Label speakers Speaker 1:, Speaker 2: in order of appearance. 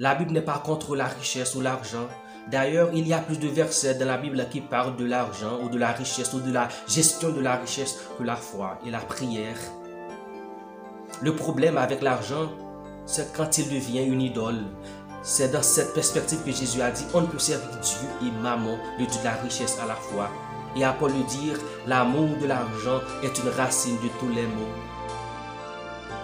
Speaker 1: La Bible n'est pas contre la richesse ou l'argent. D'ailleurs, il y a plus de versets dans la Bible qui parlent de l'argent ou de la richesse ou de la gestion de la richesse que la foi et la prière. Le problème avec l'argent, c'est quand il devient une idole. C'est dans cette perspective que Jésus a dit, on ne peut servir Dieu et maman, le Dieu de la richesse à la fois. Et à Paul le dire, l'amour de l'argent est une racine de tous les maux.